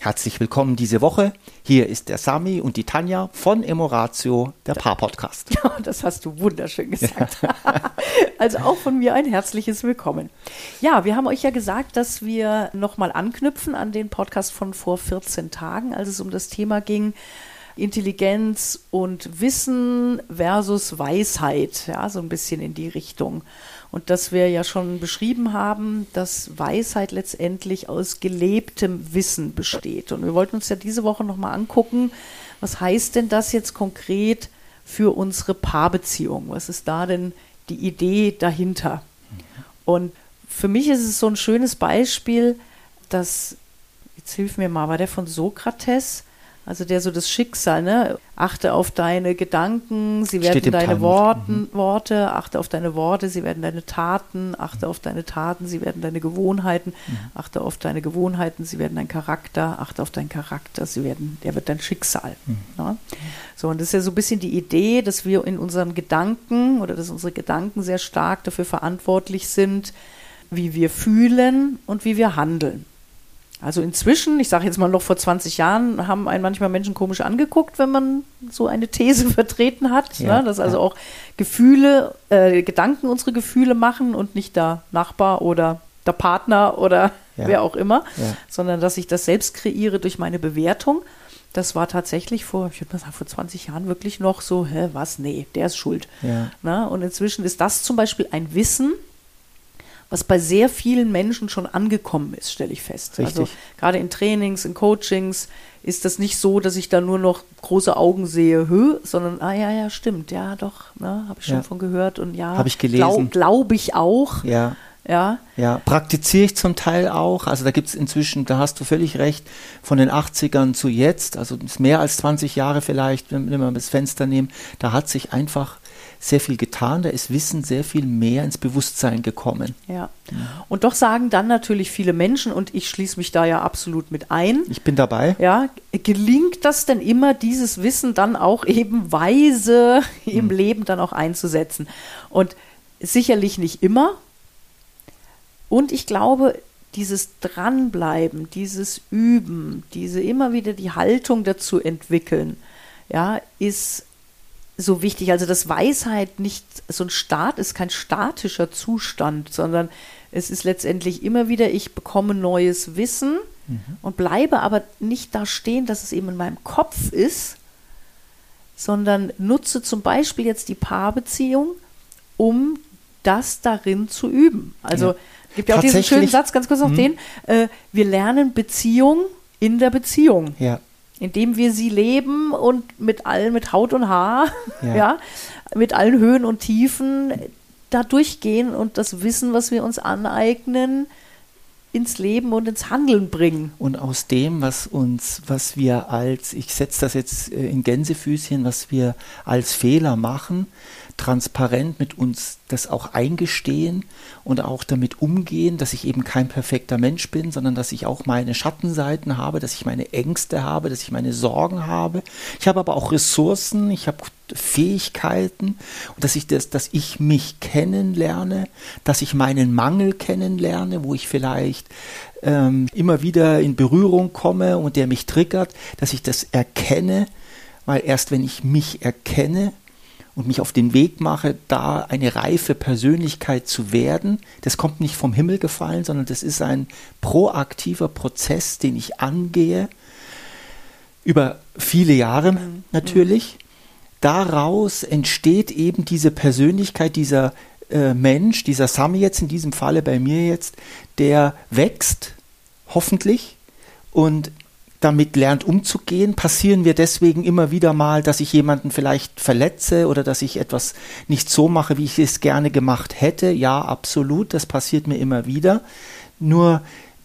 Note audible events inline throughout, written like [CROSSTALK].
Herzlich willkommen diese Woche. Hier ist der Sami und die Tanja von Emoratio, der Paar-Podcast. [LAUGHS] Ja, das hast du wunderschön gesagt. Ja. [LAUGHS] also auch von mir ein herzliches Willkommen. Ja, wir haben euch ja gesagt, dass wir nochmal anknüpfen an den Podcast von vor 14 Tagen, als es um das Thema ging, Intelligenz und Wissen versus Weisheit, ja, so ein bisschen in die Richtung. Und dass wir ja schon beschrieben haben, dass Weisheit letztendlich aus gelebtem Wissen besteht. Und wir wollten uns ja diese Woche nochmal angucken, was heißt denn das jetzt konkret für unsere Paarbeziehung? Was ist da denn die Idee dahinter? Und für mich ist es so ein schönes Beispiel, dass, jetzt hilf mir mal, war der von Sokrates? Also der so das Schicksal, ne? Achte auf deine Gedanken, sie werden deine Worten, mhm. Worte, achte auf deine Worte, sie werden deine Taten, achte auf deine Taten, sie werden deine Gewohnheiten, mhm. achte auf deine Gewohnheiten, sie werden dein Charakter, achte auf deinen Charakter, sie werden, der wird dein Schicksal. Mhm. Ne? So, und das ist ja so ein bisschen die Idee, dass wir in unseren Gedanken oder dass unsere Gedanken sehr stark dafür verantwortlich sind, wie wir fühlen und wie wir handeln. Also inzwischen, ich sage jetzt mal noch vor 20 Jahren, haben einen manchmal Menschen komisch angeguckt, wenn man so eine These [LAUGHS] vertreten hat, ja, ne? dass also ja. auch Gefühle, äh, Gedanken unsere Gefühle machen und nicht der Nachbar oder der Partner oder ja. wer auch immer, sondern dass ich das selbst kreiere durch meine Bewertung. Das war tatsächlich vor, ich würde mal sagen, vor 20 Jahren wirklich noch so, hä, was? Nee, der ist schuld. Ne? und inzwischen ist das zum Beispiel ein Wissen, was bei sehr vielen Menschen schon angekommen ist, stelle ich fest. Richtig. Also gerade in Trainings, in Coachings ist das nicht so, dass ich da nur noch große Augen sehe, Hö, sondern, ah ja, ja, stimmt, ja, doch, ne, habe ich schon ja. von gehört und ja, habe ich gelesen. Glaube glaub ich auch. Ja. Ja. Ja, praktiziere ich zum Teil auch. Also da gibt es inzwischen, da hast du völlig recht, von den 80ern zu jetzt, also mehr als 20 Jahre vielleicht, wenn wir das Fenster nehmen, da hat sich einfach sehr viel getan, da ist Wissen sehr viel mehr ins Bewusstsein gekommen. Ja. Und doch sagen dann natürlich viele Menschen, und ich schließe mich da ja absolut mit ein. Ich bin dabei. Ja, gelingt das denn immer, dieses Wissen dann auch eben weise [LAUGHS] im mhm. Leben dann auch einzusetzen? Und sicherlich nicht immer. Und ich glaube, dieses Dranbleiben, dieses Üben, diese immer wieder die Haltung dazu entwickeln, ja, ist so wichtig. Also, dass Weisheit nicht so ein Start ist, kein statischer Zustand, sondern es ist letztendlich immer wieder, ich bekomme neues Wissen mhm. und bleibe aber nicht da stehen, dass es eben in meinem Kopf ist, sondern nutze zum Beispiel jetzt die Paarbeziehung, um das darin zu üben. Also, ja. gibt ja auch diesen schönen Satz, ganz kurz noch mhm. den, äh, wir lernen Beziehung in der Beziehung. Ja indem wir sie leben und mit allen, mit Haut und Haar, ja. [LAUGHS] ja. mit allen Höhen und Tiefen da durchgehen und das Wissen, was wir uns aneignen, ins Leben und ins Handeln bringen. Und aus dem, was uns, was wir als, ich setze das jetzt äh, in Gänsefüßchen, was wir als Fehler machen, transparent mit uns das auch eingestehen und auch damit umgehen, dass ich eben kein perfekter Mensch bin, sondern dass ich auch meine Schattenseiten habe, dass ich meine Ängste habe, dass ich meine Sorgen habe. Ich habe aber auch Ressourcen, ich habe Fähigkeiten und dass ich das, dass ich mich kennenlerne, dass ich meinen Mangel kennenlerne, wo ich vielleicht ähm, immer wieder in Berührung komme und der mich triggert, dass ich das erkenne, weil erst wenn ich mich erkenne, und mich auf den Weg mache, da eine reife Persönlichkeit zu werden. Das kommt nicht vom Himmel gefallen, sondern das ist ein proaktiver Prozess, den ich angehe, über viele Jahre mhm. natürlich. Daraus entsteht eben diese Persönlichkeit, dieser äh, Mensch, dieser Sami jetzt in diesem Falle bei mir jetzt, der wächst, hoffentlich, und damit lernt umzugehen? Passieren wir deswegen immer wieder mal, dass ich jemanden vielleicht verletze oder dass ich etwas nicht so mache, wie ich es gerne gemacht hätte? Ja, absolut, das passiert mir immer wieder. Nur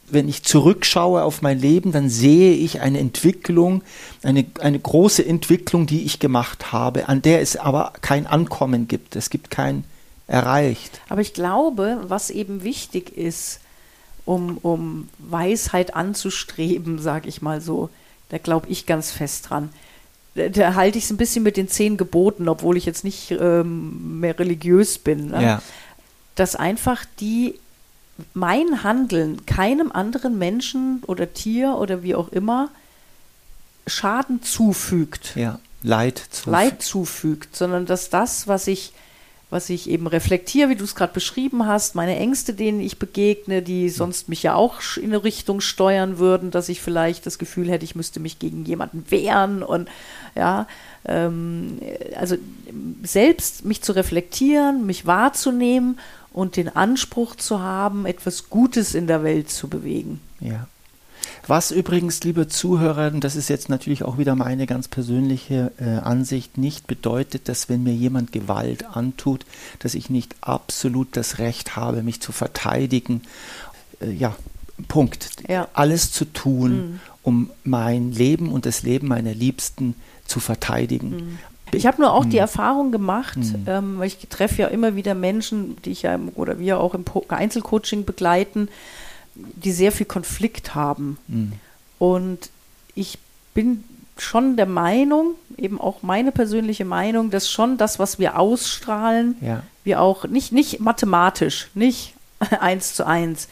wenn ich zurückschaue auf mein Leben, dann sehe ich eine Entwicklung, eine, eine große Entwicklung, die ich gemacht habe, an der es aber kein Ankommen gibt. Es gibt kein erreicht. Aber ich glaube, was eben wichtig ist, um, um Weisheit anzustreben, sage ich mal so. Da glaube ich ganz fest dran. Da, da halte ich es ein bisschen mit den zehn Geboten, obwohl ich jetzt nicht ähm, mehr religiös bin. Ne? Ja. Dass einfach die mein Handeln keinem anderen Menschen oder Tier oder wie auch immer Schaden zufügt. Ja, Leid zufügt. Leid zufügt, sondern dass das, was ich, was ich eben reflektiere, wie du es gerade beschrieben hast, meine Ängste, denen ich begegne, die sonst mich ja auch in eine Richtung steuern würden, dass ich vielleicht das Gefühl hätte, ich müsste mich gegen jemanden wehren und ja, ähm, also selbst mich zu reflektieren, mich wahrzunehmen und den Anspruch zu haben, etwas Gutes in der Welt zu bewegen. Ja. Was übrigens, liebe Zuhörer, das ist jetzt natürlich auch wieder meine ganz persönliche äh, Ansicht, nicht bedeutet, dass wenn mir jemand Gewalt antut, dass ich nicht absolut das Recht habe, mich zu verteidigen. Äh, ja, Punkt. Ja. Alles zu tun, mhm. um mein Leben und das Leben meiner Liebsten zu verteidigen. Mhm. Ich habe nur auch mhm. die Erfahrung gemacht, mhm. ähm, weil ich treffe ja immer wieder Menschen, die ich ja oder wir auch im Einzelcoaching begleiten, die sehr viel Konflikt haben. Mhm. Und ich bin schon der Meinung, eben auch meine persönliche Meinung, dass schon das, was wir ausstrahlen, ja. wir auch nicht, nicht mathematisch, nicht [LAUGHS] eins zu eins,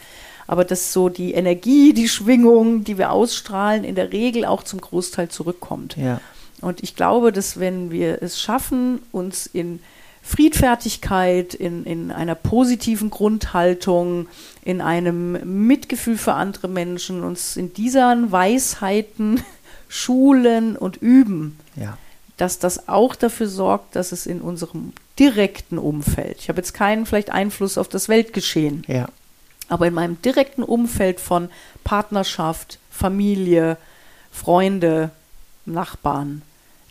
aber dass so die Energie, die Schwingung, die wir ausstrahlen, in der Regel auch zum Großteil zurückkommt. Ja. Und ich glaube, dass wenn wir es schaffen, uns in Friedfertigkeit, in, in einer positiven Grundhaltung, in einem Mitgefühl für andere Menschen, uns in diesen Weisheiten [LAUGHS] schulen und üben, ja. dass das auch dafür sorgt, dass es in unserem direkten Umfeld, ich habe jetzt keinen vielleicht Einfluss auf das Weltgeschehen, ja. aber in meinem direkten Umfeld von Partnerschaft, Familie, Freunde, Nachbarn,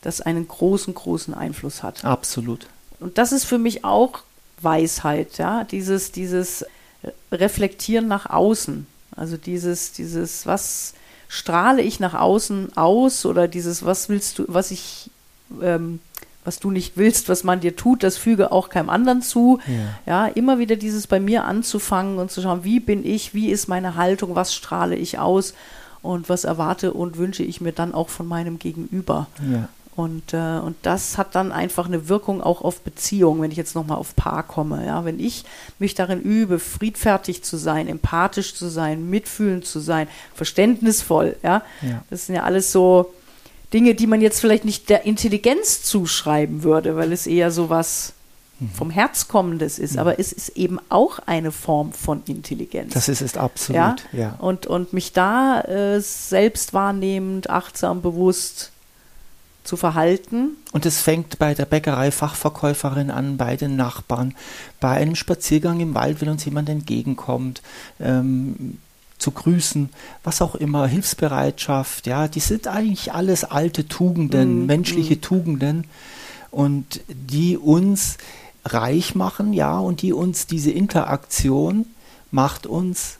das einen großen, großen Einfluss hat. Absolut. Und das ist für mich auch Weisheit, ja, dieses, dieses Reflektieren nach außen. Also dieses, dieses, was strahle ich nach außen aus oder dieses, was willst du, was ich, ähm, was du nicht willst, was man dir tut, das füge auch keinem anderen zu. Ja. ja, immer wieder dieses bei mir anzufangen und zu schauen, wie bin ich, wie ist meine Haltung, was strahle ich aus und was erwarte und wünsche ich mir dann auch von meinem Gegenüber. Ja. Und, äh, und das hat dann einfach eine Wirkung auch auf Beziehungen, wenn ich jetzt nochmal auf Paar komme. Ja? Wenn ich mich darin übe, friedfertig zu sein, empathisch zu sein, mitfühlend zu sein, verständnisvoll, ja, ja. das sind ja alles so Dinge, die man jetzt vielleicht nicht der Intelligenz zuschreiben würde, weil es eher so was mhm. vom Herz kommendes ist, aber es ist eben auch eine Form von Intelligenz. Das ist es absolut, ja. ja. Und, und mich da äh, selbst wahrnehmend, achtsam, bewusst zu verhalten. Und es fängt bei der Bäckerei-Fachverkäuferin an, bei den Nachbarn, bei einem Spaziergang im Wald, wenn uns jemand entgegenkommt, ähm, zu grüßen, was auch immer, Hilfsbereitschaft, ja, die sind eigentlich alles alte Tugenden, mm, menschliche mm. Tugenden und die uns reich machen, ja, und die uns diese Interaktion macht uns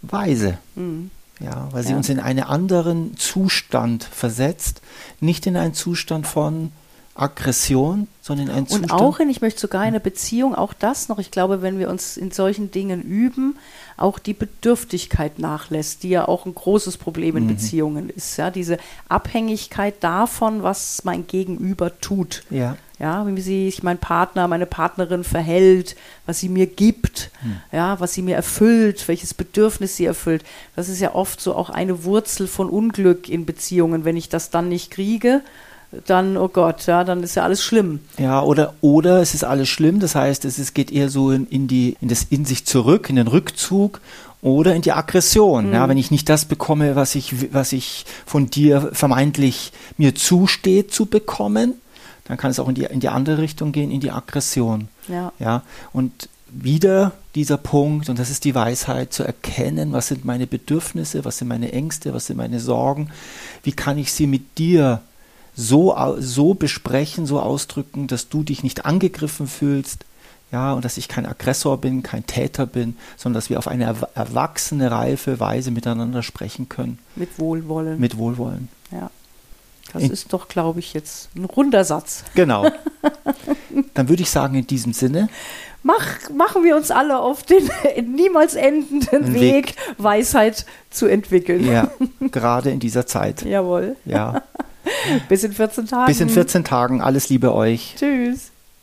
weise. Mm. Ja, weil sie uns in einen anderen Zustand versetzt, nicht in einen Zustand von Aggression, sondern in einen Zustand. Und auch in, ich möchte sogar in einer Beziehung, auch das noch, ich glaube, wenn wir uns in solchen Dingen üben, auch die Bedürftigkeit nachlässt, die ja auch ein großes Problem in mhm. Beziehungen ist. Ja, diese Abhängigkeit davon, was mein Gegenüber tut. Ja. Ja, wie sich mein Partner, meine Partnerin verhält, was sie mir gibt, mhm. ja, was sie mir erfüllt, welches Bedürfnis sie erfüllt. Das ist ja oft so auch eine Wurzel von Unglück in Beziehungen, wenn ich das dann nicht kriege dann, oh Gott, ja, dann ist ja alles schlimm. Ja, oder, oder es ist alles schlimm, das heißt, es ist, geht eher so in, in, die, in das in sich zurück, in den Rückzug oder in die Aggression. Mhm. Ja, wenn ich nicht das bekomme, was ich, was ich von dir vermeintlich mir zusteht zu bekommen, dann kann es auch in die, in die andere Richtung gehen, in die Aggression. Ja. ja. Und wieder dieser Punkt, und das ist die Weisheit, zu erkennen, was sind meine Bedürfnisse, was sind meine Ängste, was sind meine Sorgen, wie kann ich sie mit dir so, so besprechen, so ausdrücken, dass du dich nicht angegriffen fühlst, ja, und dass ich kein Aggressor bin, kein Täter bin, sondern dass wir auf eine erwachsene, reife Weise miteinander sprechen können. Mit Wohlwollen. Mit Wohlwollen. Ja. Das in, ist doch, glaube ich, jetzt ein runder Satz. Genau. Dann würde ich sagen, in diesem Sinne. Mach, machen wir uns alle auf den [LAUGHS] niemals endenden Weg, Weg, Weisheit zu entwickeln. Ja, [LAUGHS] gerade in dieser Zeit. Jawohl. Ja. Bis in 14 Tagen. Bis in 14 Tagen. Alles Liebe euch. Tschüss.